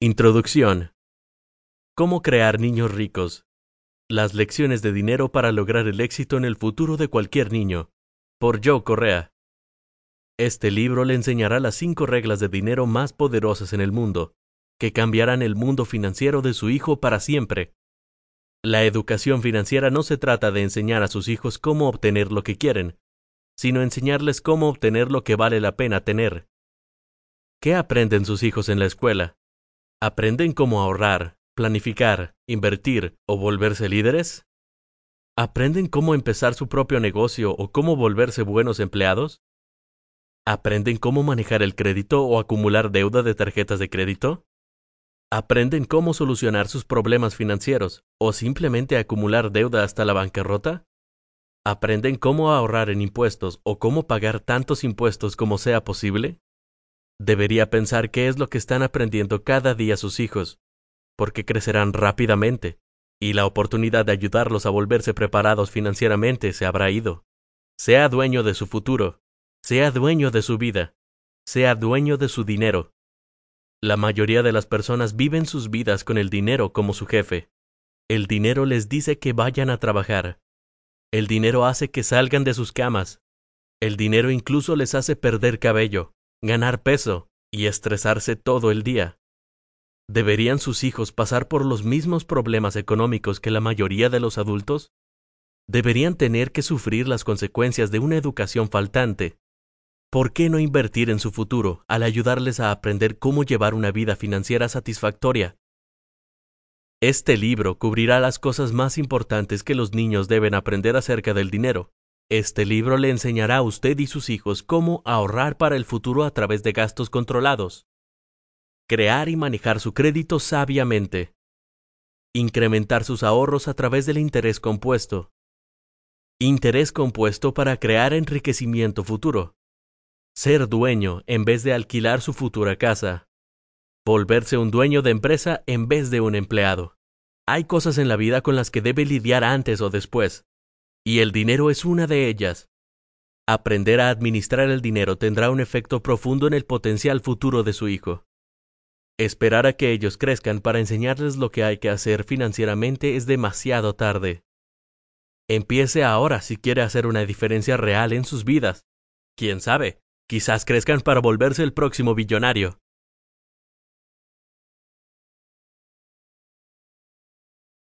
Introducción. Cómo crear niños ricos. Las lecciones de dinero para lograr el éxito en el futuro de cualquier niño. Por Joe Correa. Este libro le enseñará las cinco reglas de dinero más poderosas en el mundo, que cambiarán el mundo financiero de su hijo para siempre. La educación financiera no se trata de enseñar a sus hijos cómo obtener lo que quieren, sino enseñarles cómo obtener lo que vale la pena tener. ¿Qué aprenden sus hijos en la escuela? ¿Aprenden cómo ahorrar, planificar, invertir o volverse líderes? ¿Aprenden cómo empezar su propio negocio o cómo volverse buenos empleados? ¿Aprenden cómo manejar el crédito o acumular deuda de tarjetas de crédito? ¿Aprenden cómo solucionar sus problemas financieros o simplemente acumular deuda hasta la bancarrota? ¿Aprenden cómo ahorrar en impuestos o cómo pagar tantos impuestos como sea posible? Debería pensar qué es lo que están aprendiendo cada día sus hijos, porque crecerán rápidamente, y la oportunidad de ayudarlos a volverse preparados financieramente se habrá ido. Sea dueño de su futuro, sea dueño de su vida, sea dueño de su dinero. La mayoría de las personas viven sus vidas con el dinero como su jefe. El dinero les dice que vayan a trabajar. El dinero hace que salgan de sus camas. El dinero incluso les hace perder cabello ganar peso y estresarse todo el día. ¿Deberían sus hijos pasar por los mismos problemas económicos que la mayoría de los adultos? ¿Deberían tener que sufrir las consecuencias de una educación faltante? ¿Por qué no invertir en su futuro al ayudarles a aprender cómo llevar una vida financiera satisfactoria? Este libro cubrirá las cosas más importantes que los niños deben aprender acerca del dinero, este libro le enseñará a usted y sus hijos cómo ahorrar para el futuro a través de gastos controlados. Crear y manejar su crédito sabiamente. Incrementar sus ahorros a través del interés compuesto. Interés compuesto para crear enriquecimiento futuro. Ser dueño en vez de alquilar su futura casa. Volverse un dueño de empresa en vez de un empleado. Hay cosas en la vida con las que debe lidiar antes o después, y el dinero es una de ellas. Aprender a administrar el dinero tendrá un efecto profundo en el potencial futuro de su hijo. Esperar a que ellos crezcan para enseñarles lo que hay que hacer financieramente es demasiado tarde. Empiece ahora si quiere hacer una diferencia real en sus vidas. Quién sabe, quizás crezcan para volverse el próximo billonario.